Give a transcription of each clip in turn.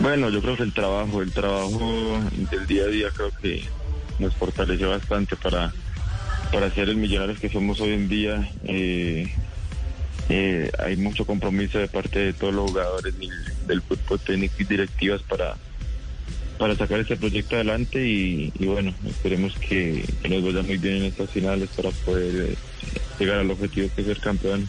Bueno, yo creo que el trabajo, el trabajo del día a día creo que nos fortalece bastante para, para ser el millonarios que somos hoy en día. Eh, eh, hay mucho compromiso de parte de todos los jugadores del, fútbol técnico y directivas para, para sacar este proyecto adelante y, bueno, esperemos que, que, nos vaya muy bien en estas finales para poder eh, llegar al objetivo que es ser campeón.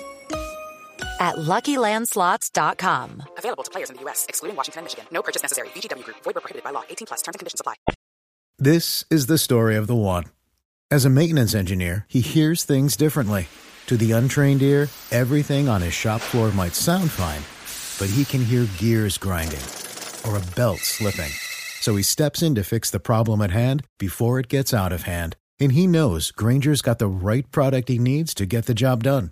at LuckyLandSlots.com. Available to players in the U.S., excluding Washington and Michigan. No purchase necessary. VGW Group. Void where prohibited by law. 18 plus. Terms and conditions apply. This is the story of the one. As a maintenance engineer, he hears things differently. To the untrained ear, everything on his shop floor might sound fine, but he can hear gears grinding or a belt slipping. So he steps in to fix the problem at hand before it gets out of hand. And he knows Grainger's got the right product he needs to get the job done